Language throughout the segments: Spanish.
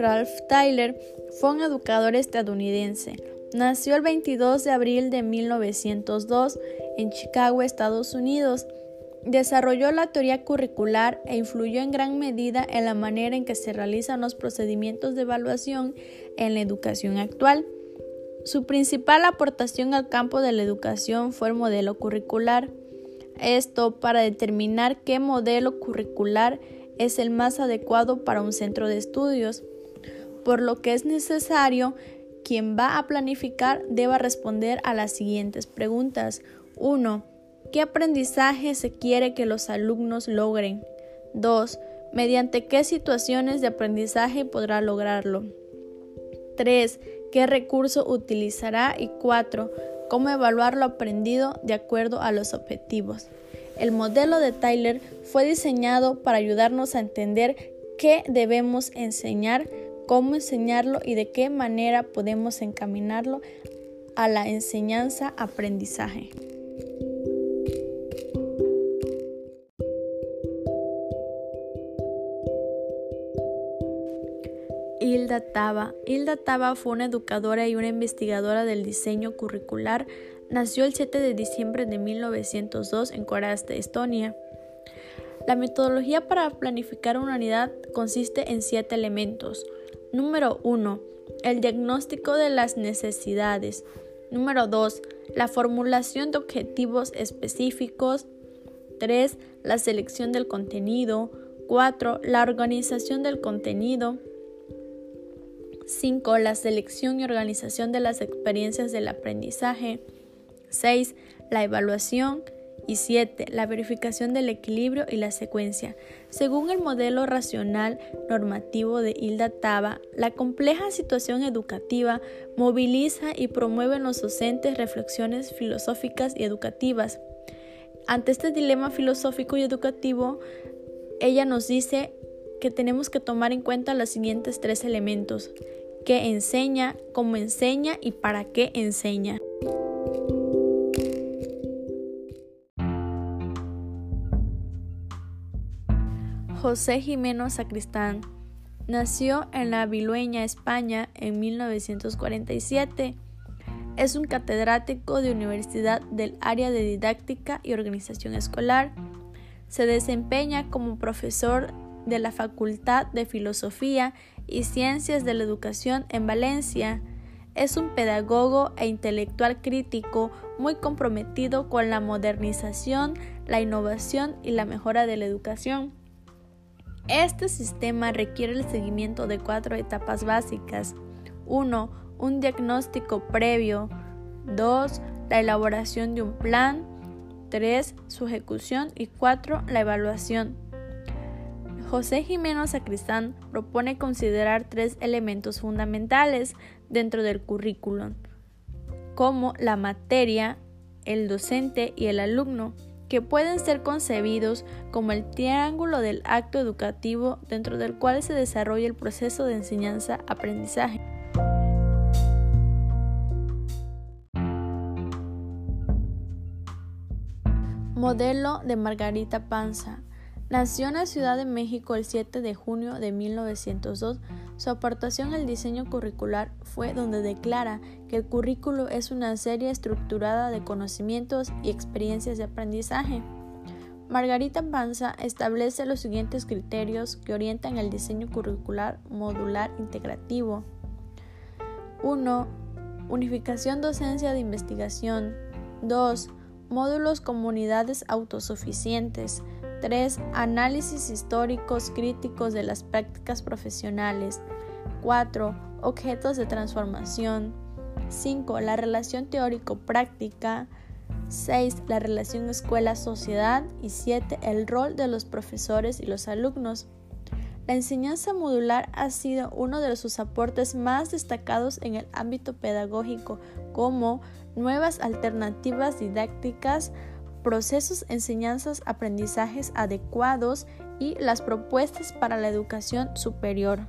Ralph Tyler fue un educador estadounidense. Nació el 22 de abril de 1902 en Chicago, Estados Unidos. Desarrolló la teoría curricular e influyó en gran medida en la manera en que se realizan los procedimientos de evaluación en la educación actual. Su principal aportación al campo de la educación fue el modelo curricular. Esto para determinar qué modelo curricular es el más adecuado para un centro de estudios, por lo que es necesario quien va a planificar deba responder a las siguientes preguntas. 1. ¿Qué aprendizaje se quiere que los alumnos logren? 2. ¿Mediante qué situaciones de aprendizaje podrá lograrlo? 3. ¿Qué recurso utilizará? Y 4. ¿Cómo evaluar lo aprendido de acuerdo a los objetivos? El modelo de Tyler fue diseñado para ayudarnos a entender qué debemos enseñar, cómo enseñarlo y de qué manera podemos encaminarlo a la enseñanza-aprendizaje. Hilda Taba. Hilda Taba fue una educadora y una investigadora del diseño curricular. Nació el 7 de diciembre de 1902 en Corazte, Estonia. La metodología para planificar una unidad consiste en siete elementos. Número 1. El diagnóstico de las necesidades. Número 2. La formulación de objetivos específicos. 3. La selección del contenido. 4. La organización del contenido. 5. La selección y organización de las experiencias del aprendizaje. 6. La evaluación. Y 7. La verificación del equilibrio y la secuencia. Según el modelo racional normativo de Hilda Taba, la compleja situación educativa moviliza y promueve en los docentes reflexiones filosóficas y educativas. Ante este dilema filosófico y educativo, ella nos dice que tenemos que tomar en cuenta los siguientes tres elementos qué enseña, cómo enseña y para qué enseña. José Jimeno Sacristán nació en la Vilueña, España, en 1947. Es un catedrático de universidad del área de didáctica y organización escolar. Se desempeña como profesor de la Facultad de Filosofía y Ciencias de la Educación en Valencia. Es un pedagogo e intelectual crítico muy comprometido con la modernización, la innovación y la mejora de la educación. Este sistema requiere el seguimiento de cuatro etapas básicas. 1. Un diagnóstico previo. 2. La elaboración de un plan. 3. Su ejecución. Y 4. La evaluación. José Jiménez Sacristán propone considerar tres elementos fundamentales dentro del currículum, como la materia, el docente y el alumno, que pueden ser concebidos como el triángulo del acto educativo dentro del cual se desarrolla el proceso de enseñanza-aprendizaje. Modelo de Margarita Panza Nació en la Ciudad de México el 7 de junio de 1902. Su aportación al diseño curricular fue donde declara que el currículo es una serie estructurada de conocimientos y experiencias de aprendizaje. Margarita Panza establece los siguientes criterios que orientan el diseño curricular modular integrativo. 1. Unificación docencia de investigación. 2. Módulos comunidades autosuficientes. 3. Análisis históricos críticos de las prácticas profesionales. 4. Objetos de transformación. 5. La relación teórico-práctica. 6. La relación escuela-sociedad. Y 7. El rol de los profesores y los alumnos. La enseñanza modular ha sido uno de sus aportes más destacados en el ámbito pedagógico, como nuevas alternativas didácticas, procesos, enseñanzas, aprendizajes adecuados y las propuestas para la educación superior.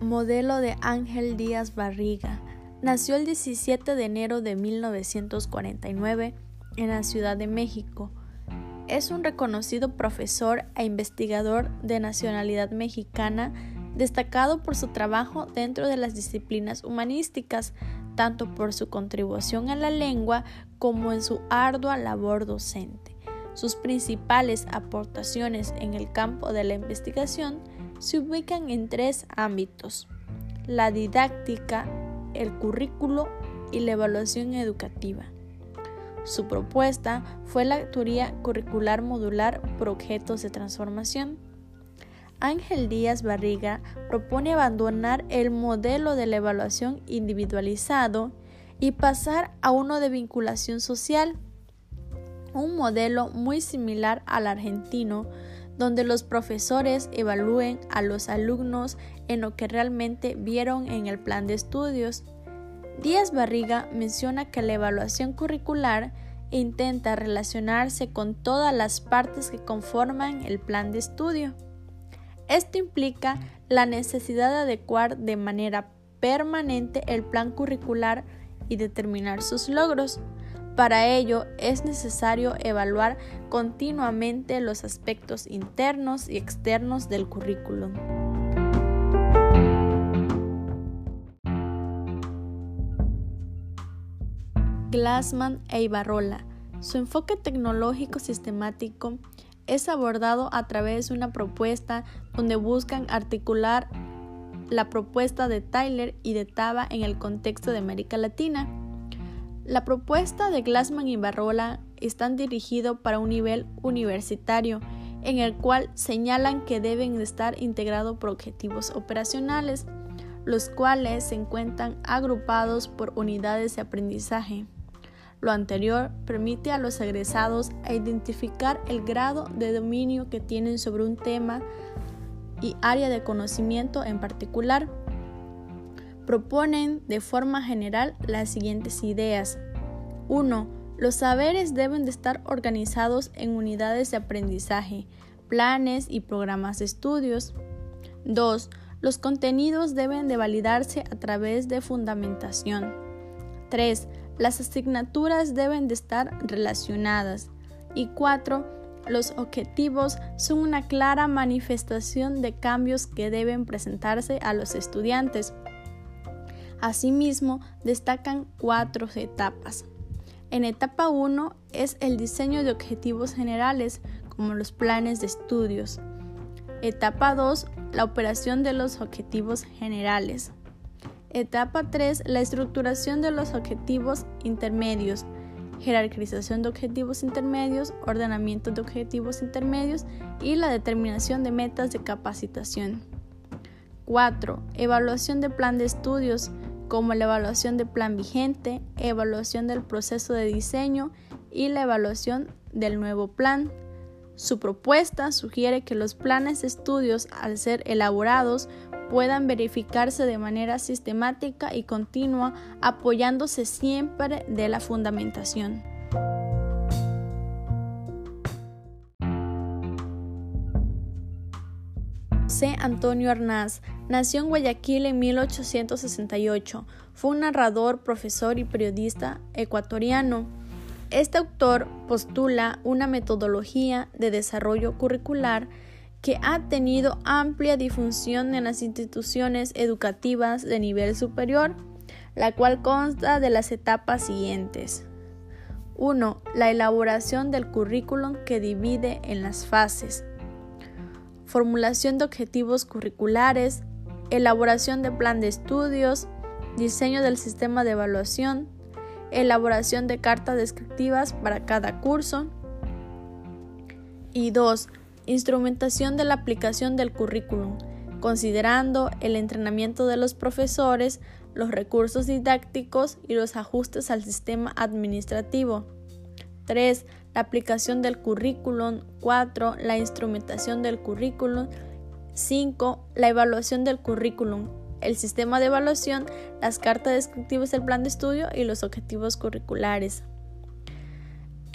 Modelo de Ángel Díaz Barriga. Nació el 17 de enero de 1949 en la Ciudad de México. es un reconocido profesor e investigador de nacionalidad mexicana destacado por su trabajo dentro de las disciplinas humanísticas, tanto por su contribución a la lengua como en su ardua labor docente. Sus principales aportaciones en el campo de la investigación se ubican en tres ámbitos, la didáctica, el currículo y la evaluación educativa. Su propuesta fue la teoría curricular modular por objetos de transformación. Ángel Díaz Barriga propone abandonar el modelo de la evaluación individualizado y pasar a uno de vinculación social, un modelo muy similar al argentino, donde los profesores evalúen a los alumnos en lo que realmente vieron en el plan de estudios. Díaz Barriga menciona que la evaluación curricular intenta relacionarse con todas las partes que conforman el plan de estudio. Esto implica la necesidad de adecuar de manera permanente el plan curricular y determinar sus logros. Para ello es necesario evaluar continuamente los aspectos internos y externos del currículum. Glassman e Ibarrola. Su enfoque tecnológico sistemático es abordado a través de una propuesta donde buscan articular la propuesta de Tyler y de Taba en el contexto de América Latina. La propuesta de Glassman y Barrola están dirigidos para un nivel universitario, en el cual señalan que deben estar integrados por objetivos operacionales, los cuales se encuentran agrupados por unidades de aprendizaje. Lo anterior permite a los egresados identificar el grado de dominio que tienen sobre un tema y área de conocimiento en particular. Proponen de forma general las siguientes ideas. 1. Los saberes deben de estar organizados en unidades de aprendizaje, planes y programas de estudios. 2. Los contenidos deben de validarse a través de fundamentación. 3. Las asignaturas deben de estar relacionadas. Y cuatro, los objetivos son una clara manifestación de cambios que deben presentarse a los estudiantes. Asimismo, destacan cuatro etapas. En etapa 1 es el diseño de objetivos generales, como los planes de estudios. Etapa 2, la operación de los objetivos generales. Etapa 3. La estructuración de los objetivos intermedios. Jerarquización de objetivos intermedios, ordenamiento de objetivos intermedios y la determinación de metas de capacitación. 4. Evaluación de plan de estudios, como la evaluación de plan vigente, evaluación del proceso de diseño y la evaluación del nuevo plan. Su propuesta sugiere que los planes de estudios, al ser elaborados, puedan verificarse de manera sistemática y continua, apoyándose siempre de la fundamentación. C. Antonio Arnaz nació en Guayaquil en 1868. Fue un narrador, profesor y periodista ecuatoriano. Este autor postula una metodología de desarrollo curricular que ha tenido amplia difusión en las instituciones educativas de nivel superior, la cual consta de las etapas siguientes. 1. La elaboración del currículum que divide en las fases. Formulación de objetivos curriculares, elaboración de plan de estudios, diseño del sistema de evaluación, elaboración de cartas descriptivas para cada curso. Y 2 Instrumentación de la aplicación del currículum, considerando el entrenamiento de los profesores, los recursos didácticos y los ajustes al sistema administrativo. 3. La aplicación del currículum. 4. La instrumentación del currículum. 5. La evaluación del currículum. El sistema de evaluación, las cartas descriptivas del plan de estudio y los objetivos curriculares.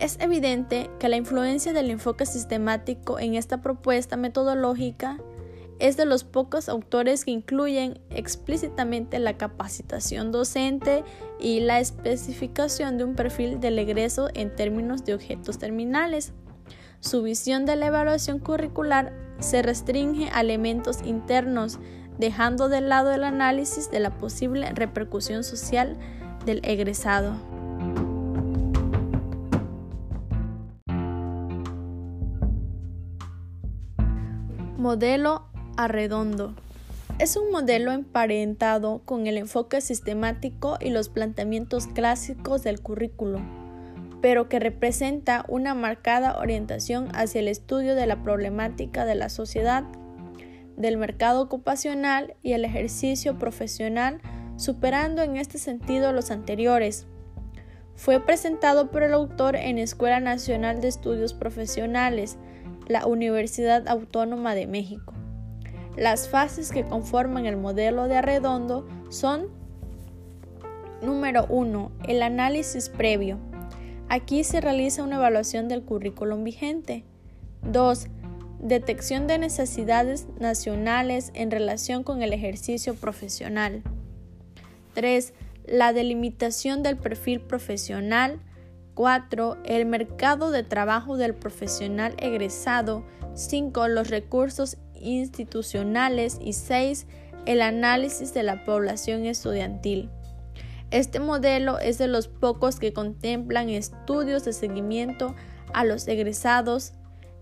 Es evidente que la influencia del enfoque sistemático en esta propuesta metodológica es de los pocos autores que incluyen explícitamente la capacitación docente y la especificación de un perfil del egreso en términos de objetos terminales. Su visión de la evaluación curricular se restringe a elementos internos, dejando de lado el análisis de la posible repercusión social del egresado. Modelo arredondo. Es un modelo emparentado con el enfoque sistemático y los planteamientos clásicos del currículo, pero que representa una marcada orientación hacia el estudio de la problemática de la sociedad, del mercado ocupacional y el ejercicio profesional, superando en este sentido los anteriores. Fue presentado por el autor en Escuela Nacional de Estudios Profesionales, la Universidad Autónoma de México. Las fases que conforman el modelo de Arredondo son Número 1. El análisis previo. Aquí se realiza una evaluación del currículum vigente. 2. Detección de necesidades nacionales en relación con el ejercicio profesional. 3. La delimitación del perfil profesional. 4. El mercado de trabajo del profesional egresado. 5. Los recursos institucionales y 6. El análisis de la población estudiantil. Este modelo es de los pocos que contemplan estudios de seguimiento a los egresados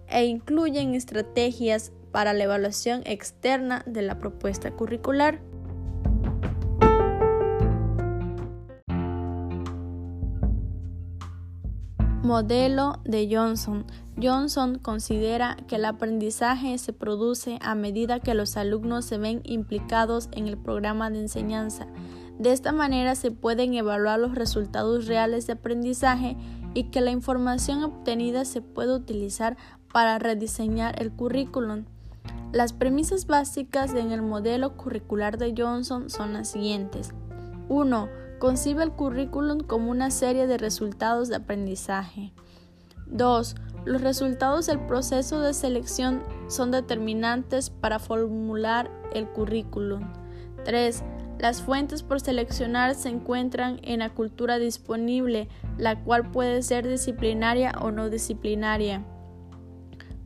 e incluyen estrategias para la evaluación externa de la propuesta curricular. Modelo de Johnson. Johnson considera que el aprendizaje se produce a medida que los alumnos se ven implicados en el programa de enseñanza. De esta manera se pueden evaluar los resultados reales de aprendizaje y que la información obtenida se puede utilizar para rediseñar el currículum. Las premisas básicas en el modelo curricular de Johnson son las siguientes. 1 Concibe el currículum como una serie de resultados de aprendizaje. 2. Los resultados del proceso de selección son determinantes para formular el currículum. 3. Las fuentes por seleccionar se encuentran en la cultura disponible, la cual puede ser disciplinaria o no disciplinaria.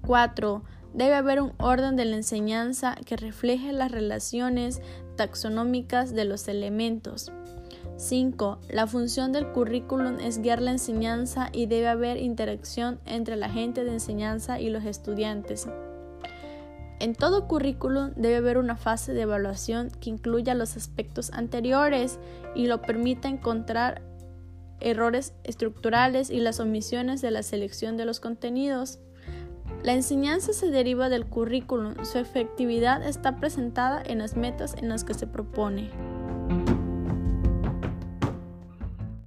4. Debe haber un orden de la enseñanza que refleje las relaciones taxonómicas de los elementos. 5. La función del currículum es guiar la enseñanza y debe haber interacción entre la gente de enseñanza y los estudiantes. En todo currículum debe haber una fase de evaluación que incluya los aspectos anteriores y lo permita encontrar errores estructurales y las omisiones de la selección de los contenidos. La enseñanza se deriva del currículum, su efectividad está presentada en las metas en las que se propone.